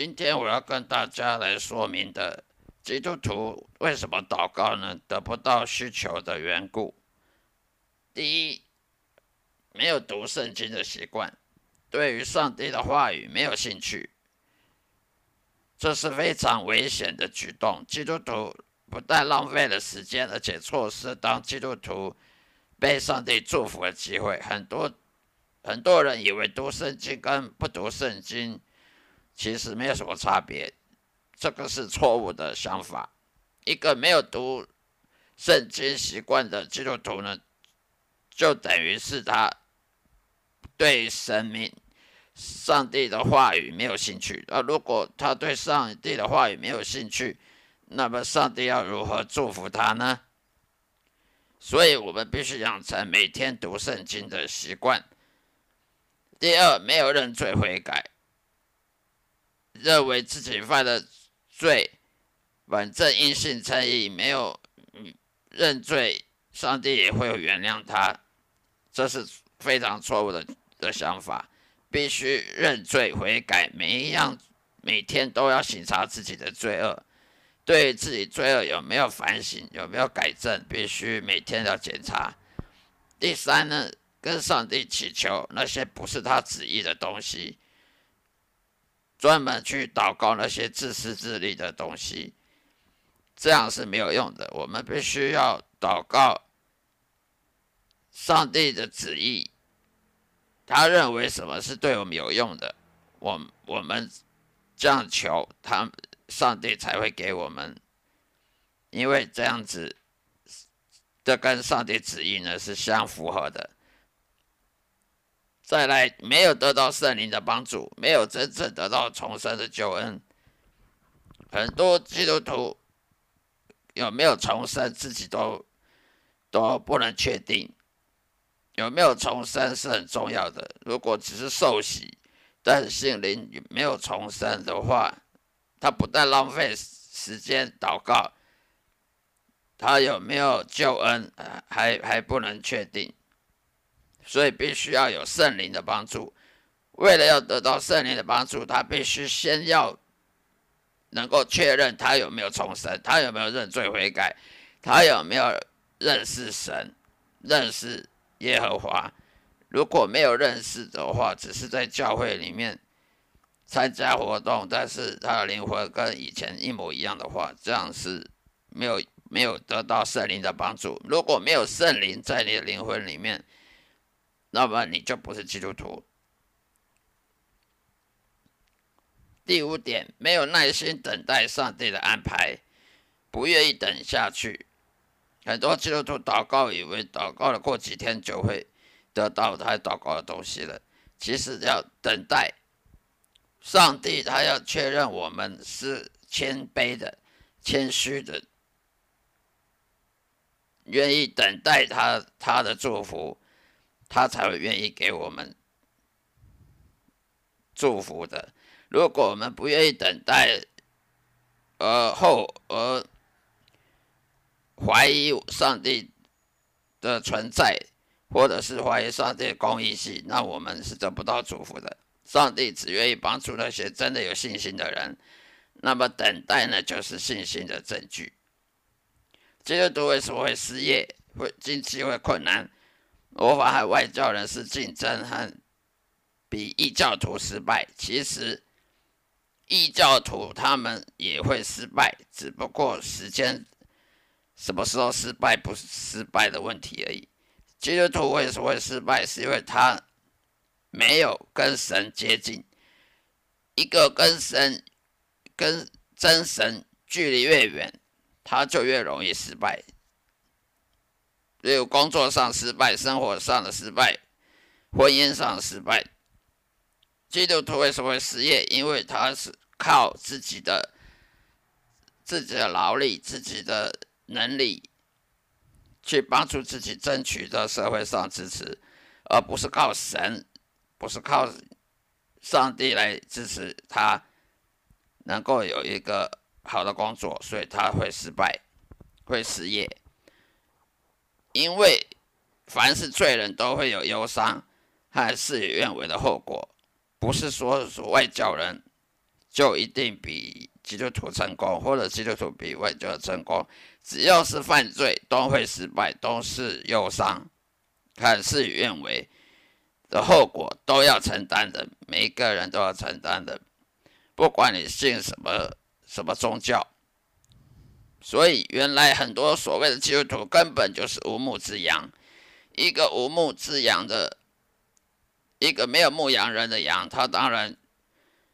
今天我要跟大家来说明的，基督徒为什么祷告呢？得不到需求的缘故。第一，没有读圣经的习惯，对于上帝的话语没有兴趣，这是非常危险的举动。基督徒不但浪费了时间，而且错失当基督徒被上帝祝福的机会。很多很多人以为读圣经跟不读圣经。其实没有什么差别，这个是错误的想法。一个没有读圣经习惯的基督徒呢，就等于是他对神明、上帝的话语没有兴趣。那如果他对上帝的话语没有兴趣，那么上帝要如何祝福他呢？所以我们必须养成每天读圣经的习惯。第二，没有认罪悔改。认为自己犯的罪，反正因信称义，没有认罪，上帝也会原谅他，这是非常错误的的想法。必须认罪悔改，每一样每天都要审查自己的罪恶，对自己罪恶有没有反省，有没有改正，必须每天要检查。第三呢，跟上帝祈求那些不是他旨意的东西。专门去祷告那些自私自利的东西，这样是没有用的。我们必须要祷告上帝的旨意，他认为什么是对我们有用的，我我们这样求他，上帝才会给我们，因为这样子，这跟上帝旨意呢是相符合的。再来，没有得到圣灵的帮助，没有真正得到重生的救恩。很多基督徒有没有重生，自己都都不能确定。有没有重生是很重要的。如果只是受洗，但是心灵没有重生的话，他不但浪费时间祷告，他有没有救恩，还还不能确定。所以必须要有圣灵的帮助。为了要得到圣灵的帮助，他必须先要能够确认他有没有重生，他有没有认罪悔改，他有没有认识神、认识耶和华。如果没有认识的话，只是在教会里面参加活动，但是他的灵魂跟以前一模一样的话，这样是没有没有得到圣灵的帮助。如果没有圣灵在你的灵魂里面，那么你就不是基督徒。第五点，没有耐心等待上帝的安排，不愿意等下去。很多基督徒祷告，以为祷告了过几天就会得到他祷告的东西了。其实要等待上帝，他要确认我们是谦卑的、谦虚的，愿意等待他他的祝福。他才会愿意给我们祝福的。如果我们不愿意等待，而后而怀疑上帝的存在，或者是怀疑上帝的公义性，那我们是得不到祝福的。上帝只愿意帮助那些真的有信心的人。那么等待呢，就是信心的证据。基督徒为什么会失业？会经济会困难？我法和外教人士竞争，和比异教徒失败。其实异教徒他们也会失败，只不过时间什么时候失败不是失败的问题而已。基督徒为什么会失败？是因为他没有跟神接近。一个跟神、跟真神距离越远，他就越容易失败。只有工作上失败、生活上的失败、婚姻上失败。基督徒为什么会失业？因为他是靠自己的、自己的劳力、自己的能力去帮助自己争取到社会上支持，而不是靠神，不是靠上帝来支持他能够有一个好的工作，所以他会失败，会失业。因为凡是罪人都会有忧伤和事与愿违的后果，不是说说外教人就一定比基督徒成功，或者基督徒比外教成功。只要是犯罪，都会失败，都是忧伤，看事与愿违的后果都要承担的，每一个人都要承担的，不管你信什么什么宗教。所以，原来很多所谓的基督徒根本就是无牧之羊，一个无牧之羊的，一个没有牧羊人的羊，他当然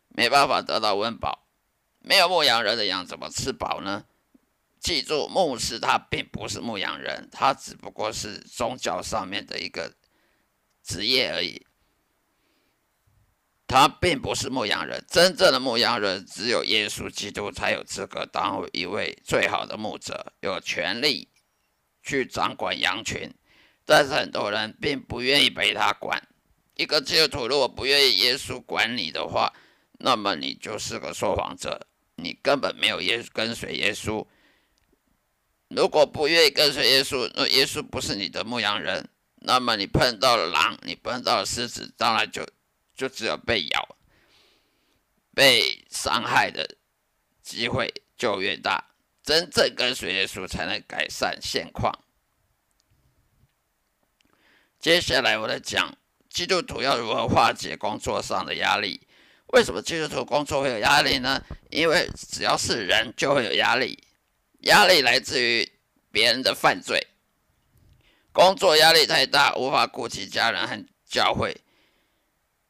没办法得到温饱。没有牧羊人的羊怎么吃饱呢？记住，牧师他并不是牧羊人，他只不过是宗教上面的一个职业而已。他并不是牧羊人，真正的牧羊人只有耶稣基督才有资格当一位最好的牧者，有权利去掌管羊群。但是很多人并不愿意被他管。一个基督徒如果不愿意耶稣管你的话，那么你就是个说谎者，你根本没有耶跟随耶稣。如果不愿意跟随耶稣，那耶稣不是你的牧羊人，那么你碰到了狼，你碰到了狮子，当然就就只有被咬、被伤害的机会就越大。真正跟随耶稣，才能改善现况。接下来我来讲，基督徒要如何化解工作上的压力？为什么基督徒工作会有压力呢？因为只要是人，就会有压力。压力来自于别人的犯罪，工作压力太大，无法顾及家人和教会。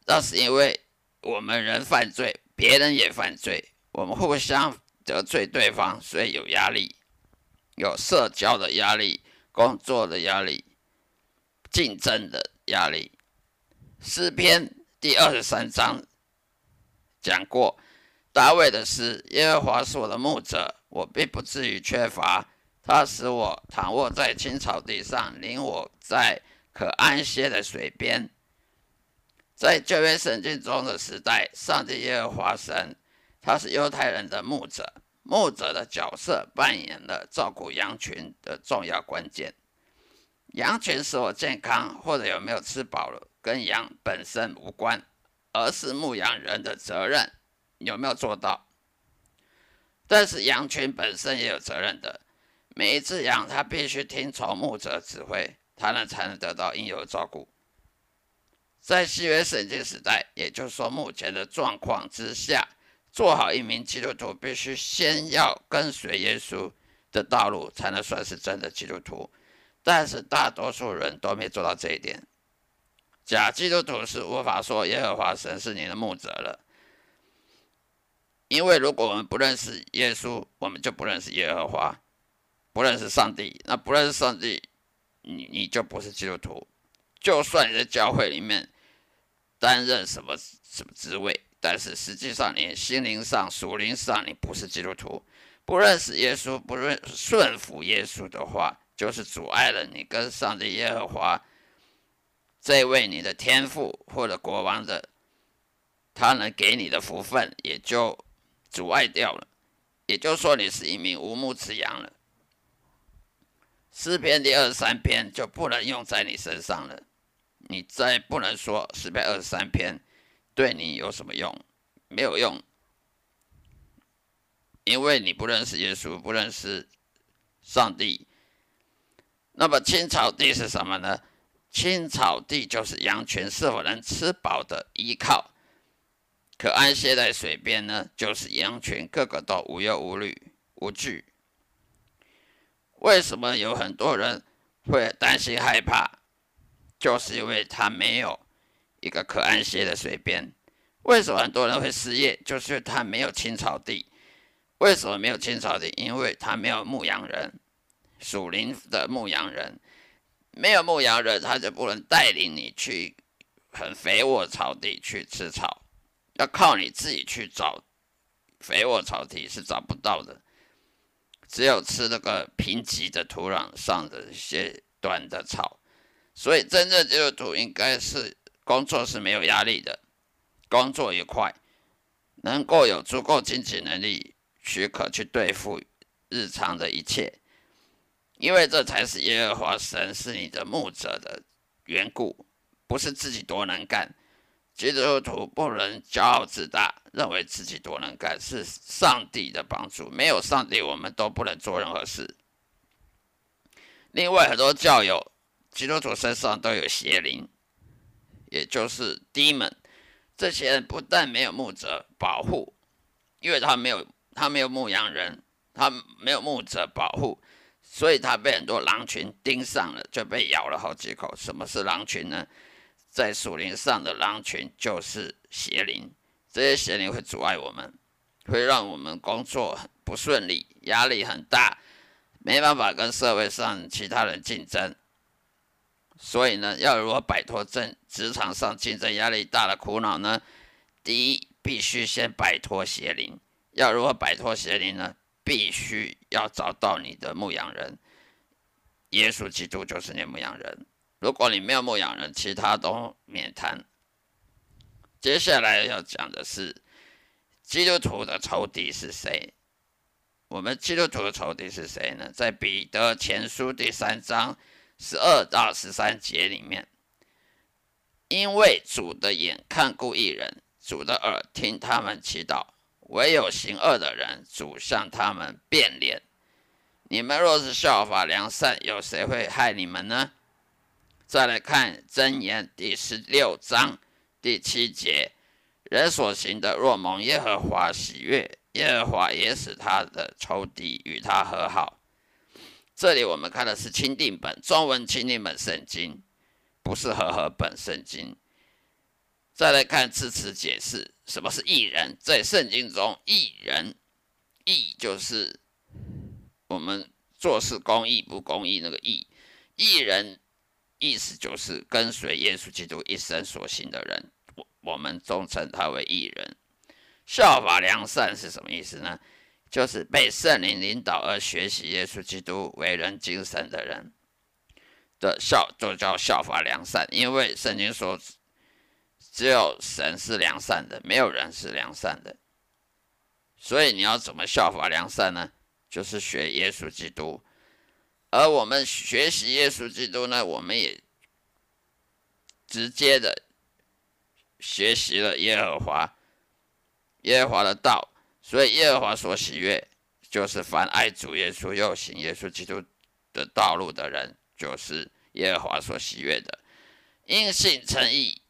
那是因为我们人犯罪，别人也犯罪，我们互相得罪对方，所以有压力，有社交的压力、工作的压力、竞争的压力。诗篇第二十三章讲过。大卫的诗：耶和华是我的牧者，我并不至于缺乏。他使我躺卧在青草地上，领我在可安歇的水边。在旧约圣经中的时代，上帝耶和华神，他是犹太人的牧者。牧者的角色扮演了照顾羊群的重要关键。羊群是否健康或者有没有吃饱了，跟羊本身无关，而是牧羊人的责任。有没有做到？但是羊群本身也有责任的。每一只羊，它必须听从牧者指挥，它呢才能得到应有的照顾。在西约圣经时代，也就是说目前的状况之下，做好一名基督徒，必须先要跟随耶稣的道路，才能算是真的基督徒。但是大多数人都没做到这一点。假基督徒是无法说耶和华神是你的牧者了。因为如果我们不认识耶稣，我们就不认识耶和华，不认识上帝。那不认识上帝，你你就不是基督徒。就算你在教会里面担任什么什么职位，但是实际上你心灵上、属灵上你不是基督徒。不认识耶稣，不认顺服耶稣的话，就是阻碍了你跟上帝耶和华这位你的天父或者国王的他能给你的福分，也就。阻碍掉了，也就是说你是一名无牧之羊了。诗篇第二十三篇就不能用在你身上了。你再不能说诗篇二十三篇对你有什么用？没有用，因为你不认识耶稣，不认识上帝。那么青草地是什么呢？青草地就是羊群是否能吃饱的依靠。可安歇在水边呢，就是羊群个个都无忧无虑、无惧。为什么有很多人会担心害怕？就是因为他没有一个可安歇的水边。为什么很多人会失业？就是因为他没有青草地。为什么没有青草地？因为他没有牧羊人，属灵的牧羊人。没有牧羊人，他就不能带领你去很肥沃草地去吃草。要靠你自己去找肥沃草地是找不到的，只有吃那个贫瘠的土壤上的一些短的草。所以，真正基督徒应该是工作是没有压力的，工作愉快，能够有足够经济能力许可去对付日常的一切，因为这才是耶和华神是你的牧者的缘故，不是自己多能干。基督徒不能骄傲自大，认为自己多能干，是上帝的帮助。没有上帝，我们都不能做任何事。另外，很多教友、基督徒身上都有邪灵，也就是 demon。这些人不但没有牧者保护，因为他没有他没有牧羊人，他没有牧者保护，所以他被很多狼群盯上了，就被咬了好几口。什么是狼群呢？在树林上的狼群就是邪灵，这些邪灵会阻碍我们，会让我们工作不顺利，压力很大。没办法跟社会上其他人竞争，所以呢，要如何摆脱正职场上竞争压力大的苦恼呢？第一，必须先摆脱邪灵。要如何摆脱邪灵呢？必须要找到你的牧羊人，耶稣基督就是你的牧羊人。如果你没有牧羊人，其他都免谈。接下来要讲的是，基督徒的仇敌是谁？我们基督徒的仇敌是谁呢？在彼得前书第三章十二到十三节里面，因为主的眼看顾一人，主的耳听他们祈祷，唯有行恶的人，主向他们变脸。你们若是效法良善，有谁会害你们呢？再来看箴言第十六章第七节，人所行的若蒙耶和华喜悦。耶和华也使他的仇敌与他和好。这里我们看的是钦定本，中文钦定本圣经，不是和合本圣经。再来看字词解释，什么是义人？在圣经中，义人，义就是我们做事公义不公义那个义。义人意思就是跟随耶稣基督一生所行的人，我我们终称他为义人。效法良善是什么意思呢？就是被圣灵领导而学习耶稣基督为人精神的人的效，就叫效法良善。因为圣经说，只有神是良善的，没有人是良善的。所以你要怎么效法良善呢？就是学耶稣基督。而我们学习耶稣基督呢，我们也直接的学习了耶和华。耶和华的道，所以耶和华所喜悦，就是凡爱主耶稣又行耶稣基督的道路的人，就是耶和华所喜悦的。因信称义，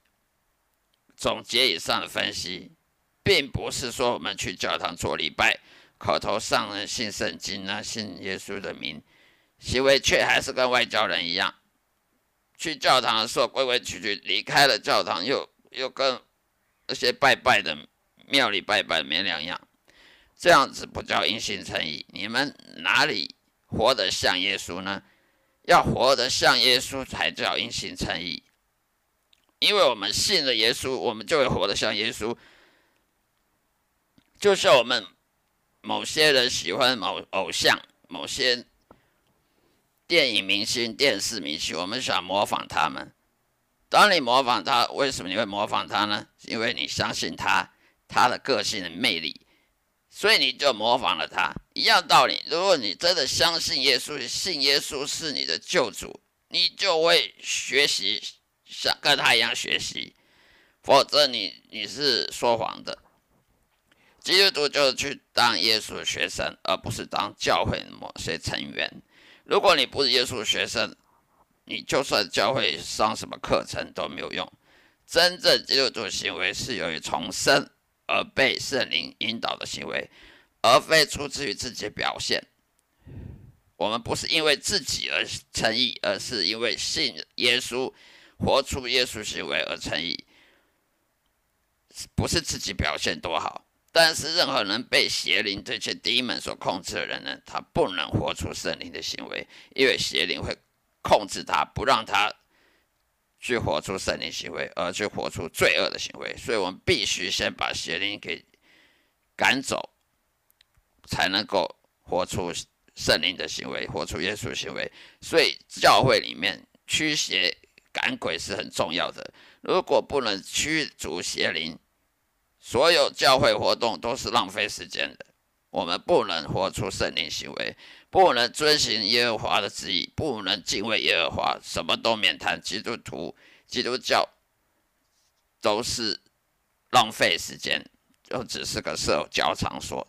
总结以上的分析，并不是说我们去教堂做礼拜，口头上信圣经啊，信耶稣的名，行为却还是跟外教人一样，去教堂的时候规规矩矩，离开了教堂又又跟那些拜拜的。庙里拜拜没两样，这样子不叫因信称义。你们哪里活得像耶稣呢？要活得像耶稣才叫因信称义。因为我们信了耶稣，我们就会活得像耶稣。就像我们某些人喜欢某偶像、某些电影明星、电视明星，我们想模仿他们。当你模仿他，为什么你会模仿他呢？因为你相信他。他的个性的魅力，所以你就模仿了他。一样道理，如果你真的相信耶稣，信耶稣是你的救主，你就会学习，像跟他一样学习。否则你你是说谎的。基督徒就去当耶稣的学生，而不是当教会某些成员。如果你不是耶稣学生，你就算教会上什么课程都没有用。真正基督徒行为是由于重生。而被圣灵引导的行为，而非出自于自己的表现。我们不是因为自己而诚意，而是因为信耶稣，活出耶稣行为而诚意。不是自己表现多好，但是任何人被邪灵这些 demon 所控制的人呢，他不能活出圣灵的行为，因为邪灵会控制他，不让他。去活出圣灵行为，而去活出罪恶的行为，所以我们必须先把邪灵给赶走，才能够活出圣灵的行为，活出耶稣行为。所以教会里面驱邪赶鬼是很重要的。如果不能驱逐邪灵，所有教会活动都是浪费时间的。我们不能活出圣灵行为，不能遵行耶和华的旨意，不能敬畏耶和华，什么都免谈。基督徒、基督教都是浪费时间，就只是个社交场所。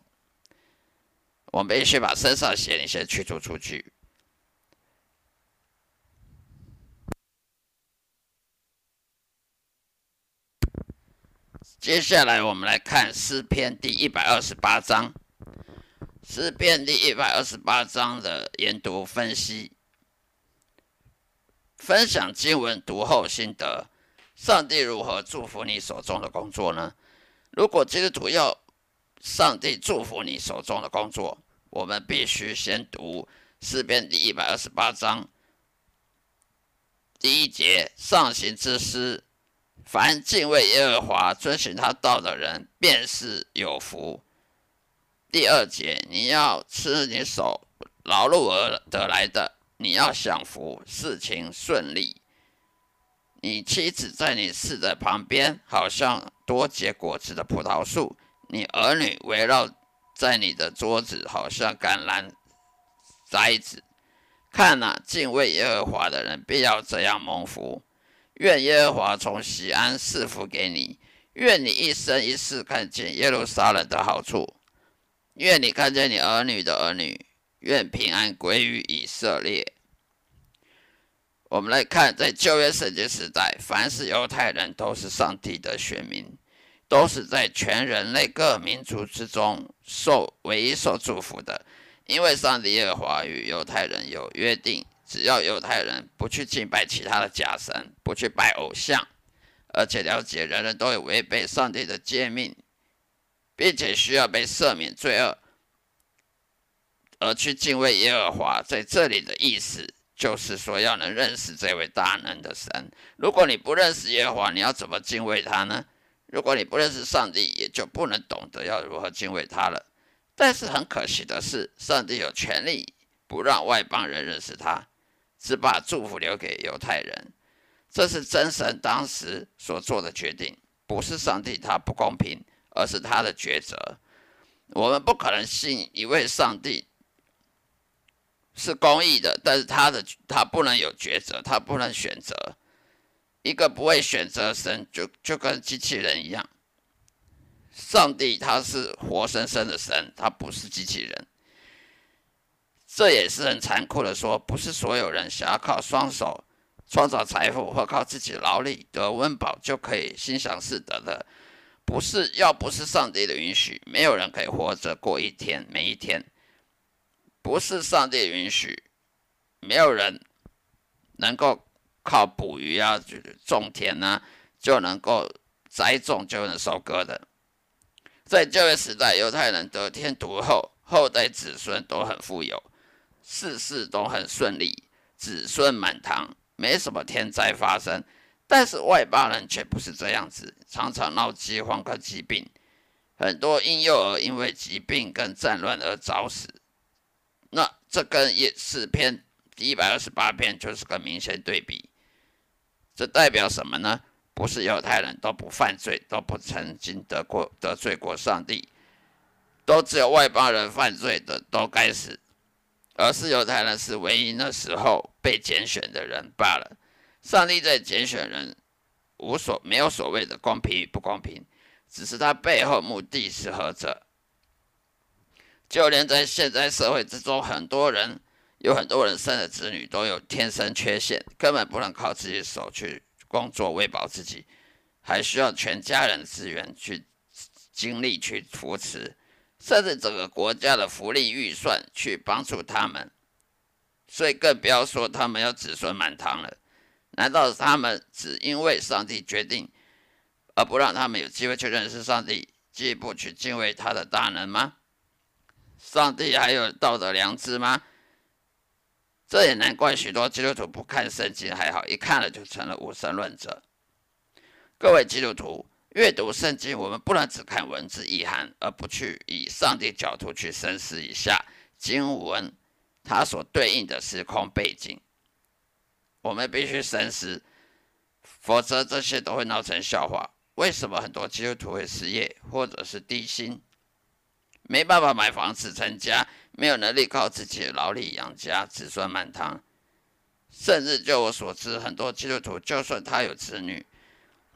我们必须把身上邪灵先驱逐出去。接下来，我们来看诗篇第一百二十八章。诗篇第一百二十八章的研读分析，分享经文读后心得。上帝如何祝福你手中的工作呢？如果基督徒要上帝祝福你手中的工作，我们必须先读诗篇第一百二十八章第一节上行之诗。凡敬畏耶和华、遵循他道的人，便是有福。第二节，你要吃你手劳碌而得来的，你要享福，事情顺利。你妻子在你室的旁边，好像多结果子的葡萄树；你儿女围绕在你的桌子，好像橄榄摘子。看哪，敬畏耶和华的人，必要这样蒙福。愿耶和华从西安赐福给你，愿你一生一世看见耶路撒冷的好处，愿你看见你儿女的儿女，愿平安归于以色列。我们来看，在旧约圣经时代，凡是犹太人都是上帝的选民，都是在全人类各民族之中受唯一受祝福的，因为上帝耶和华与犹太人有约定。只要犹太人不去敬拜其他的假神，不去拜偶像，而且了解人人都有违背上帝的诫命，并且需要被赦免罪恶，而去敬畏耶和华，在这里的意思就是说要能认识这位大能的神。如果你不认识耶和华，你要怎么敬畏他呢？如果你不认识上帝，也就不能懂得要如何敬畏他了。但是很可惜的是，上帝有权利不让外邦人认识他。只把祝福留给犹太人，这是真神当时所做的决定，不是上帝他不公平，而是他的抉择。我们不可能信一位上帝是公义的，但是他的他不能有抉择，他不能选择。一个不会选择神，就就跟机器人一样。上帝他是活生生的神，他不是机器人。这也是很残酷的说，不是所有人想要靠双手创造财富或靠自己劳力得温饱就可以心想事得的。不是，要不是上帝的允许，没有人可以活着过一天每一天。不是上帝允许，没有人能够靠捕鱼啊、种田啊就能够栽种就能收割的。在旧约时代，犹太人得天独厚，后代子孙都很富有。事事都很顺利，子孙满堂，没什么天灾发生。但是外邦人却不是这样子，常常闹饥荒和疾病，很多婴幼儿因为疾病跟战乱而早死。那这跟诗篇第一百二十八篇就是个明显对比。这代表什么呢？不是犹太人都不犯罪，都不曾经得过得罪过上帝，都只有外邦人犯罪的都该死。而是犹太人是唯一那时候被拣选的人罢了。上帝在拣选人，无所没有所谓的公平与不公平，只是他背后目的是何者。就连在现在社会之中，很多人有很多人生的子女都有天生缺陷，根本不能靠自己手去工作喂饱自己，还需要全家人资源去精力去扶持。甚至整个国家的福利预算去帮助他们，所以更不要说他们要子孙满堂了。难道他们只因为上帝决定，而不让他们有机会去认识上帝，进一步去敬畏他的大能吗？上帝还有道德良知吗？这也难怪许多基督徒不看圣经还好，一看了就成了无神论者。各位基督徒。阅读圣经，我们不能只看文字意涵，而不去以上帝角度去深思一下经文它所对应的时空背景。我们必须深思，否则这些都会闹成笑话。为什么很多基督徒会失业，或者是低薪，没办法买房子成家，没有能力靠自己的劳力养家，子孙满堂？甚至就我所知，很多基督徒就算他有子女。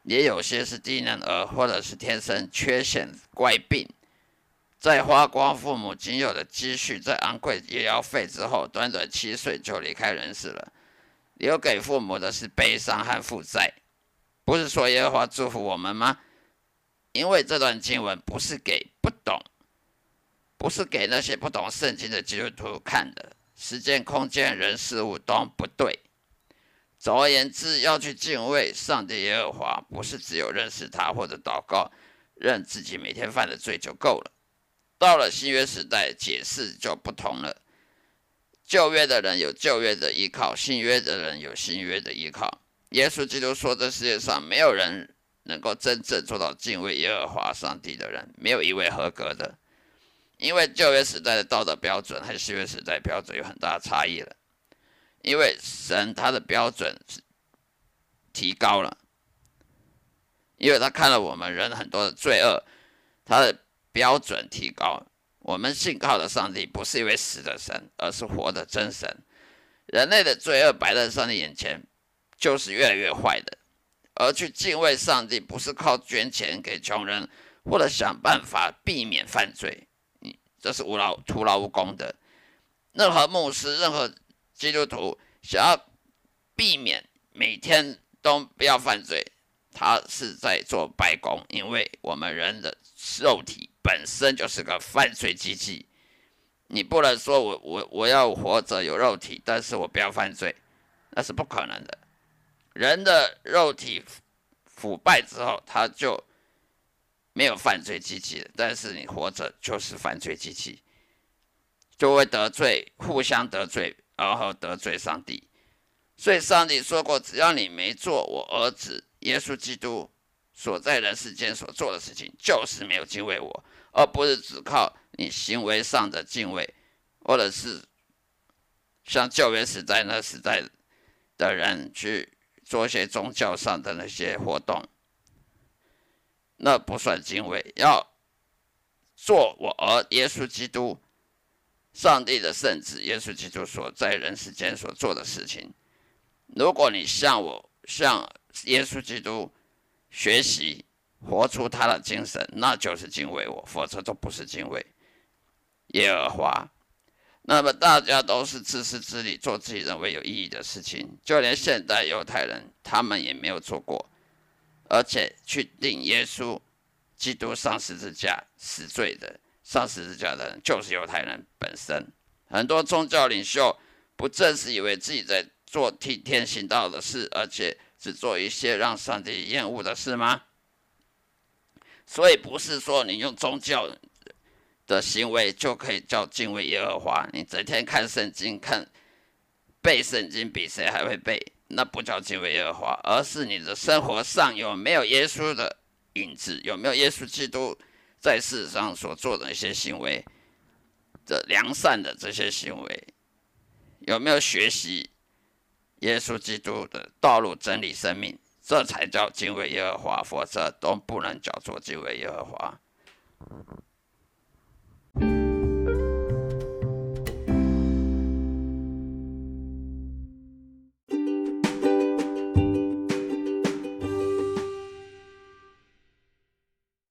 也有些是低能儿，或者是天生缺陷怪病，在花光父母仅有的积蓄，在昂贵医疗费之后，短短七岁就离开人世了，留给父母的是悲伤和负债。不是说耶和华祝福我们吗？因为这段经文不是给不懂，不是给那些不懂圣经的基督徒看的，时间、空间、人、事物都不对。总而言之，要去敬畏上帝耶和华，不是只有认识他或者祷告，认自己每天犯的罪就够了。到了新约时代，解释就不同了。旧约的人有旧约的依靠，新约的人有新约的依靠。耶稣基督说：“这世界上没有人能够真正做到敬畏耶和华上帝的人，没有一位合格的，因为旧约时代的道德标准和新约时代标准有很大的差异了。”因为神他的标准是提高了，因为他看了我们人很多的罪恶，他的标准提高。我们信靠的上帝不是一位死的神，而是活的真神。人类的罪恶摆在上帝眼前，就是越来越坏的。而去敬畏上帝，不是靠捐钱给穷人，或者想办法避免犯罪，你这是无劳徒劳无功的。任何牧师，任何。基督徒想要避免每天都不要犯罪，他是在做白工，因为我们人的肉体本身就是个犯罪机器。你不能说我我我要活着有肉体，但是我不要犯罪，那是不可能的。人的肉体腐败之后，他就没有犯罪机器了，但是你活着就是犯罪机器，就会得罪，互相得罪。然后得罪上帝，所以上帝说过：“只要你没做我儿子耶稣基督所在人世间所做的事情，就是没有敬畏我，而不是只靠你行为上的敬畏，或者是像旧约时代那时代的人去做一些宗教上的那些活动，那不算敬畏。要做我儿耶稣基督。”上帝的圣子耶稣基督所在人世间所做的事情，如果你向我向耶稣基督学习，活出他的精神，那就是敬畏我；否则都不是敬畏耶和华。那么大家都是自私自利，做自己认为有意义的事情，就连现代犹太人他们也没有做过，而且去定耶稣基督上十字架死罪的。上十字架的人就是犹太人本身。很多宗教领袖不正是以为自己在做替天行道的事，而且只做一些让上帝厌恶的事吗？所以不是说你用宗教的行为就可以叫敬畏耶和华。你整天看圣经、看背圣经，比谁还会背，那不叫敬畏耶和华，而是你的生活上有没有耶稣的影子，有没有耶稣基督。在世上所做的一些行为的良善的这些行为，有没有学习耶稣基督的道路、真理、生命？这才叫敬畏耶和华，否则都不能叫做敬畏耶和华。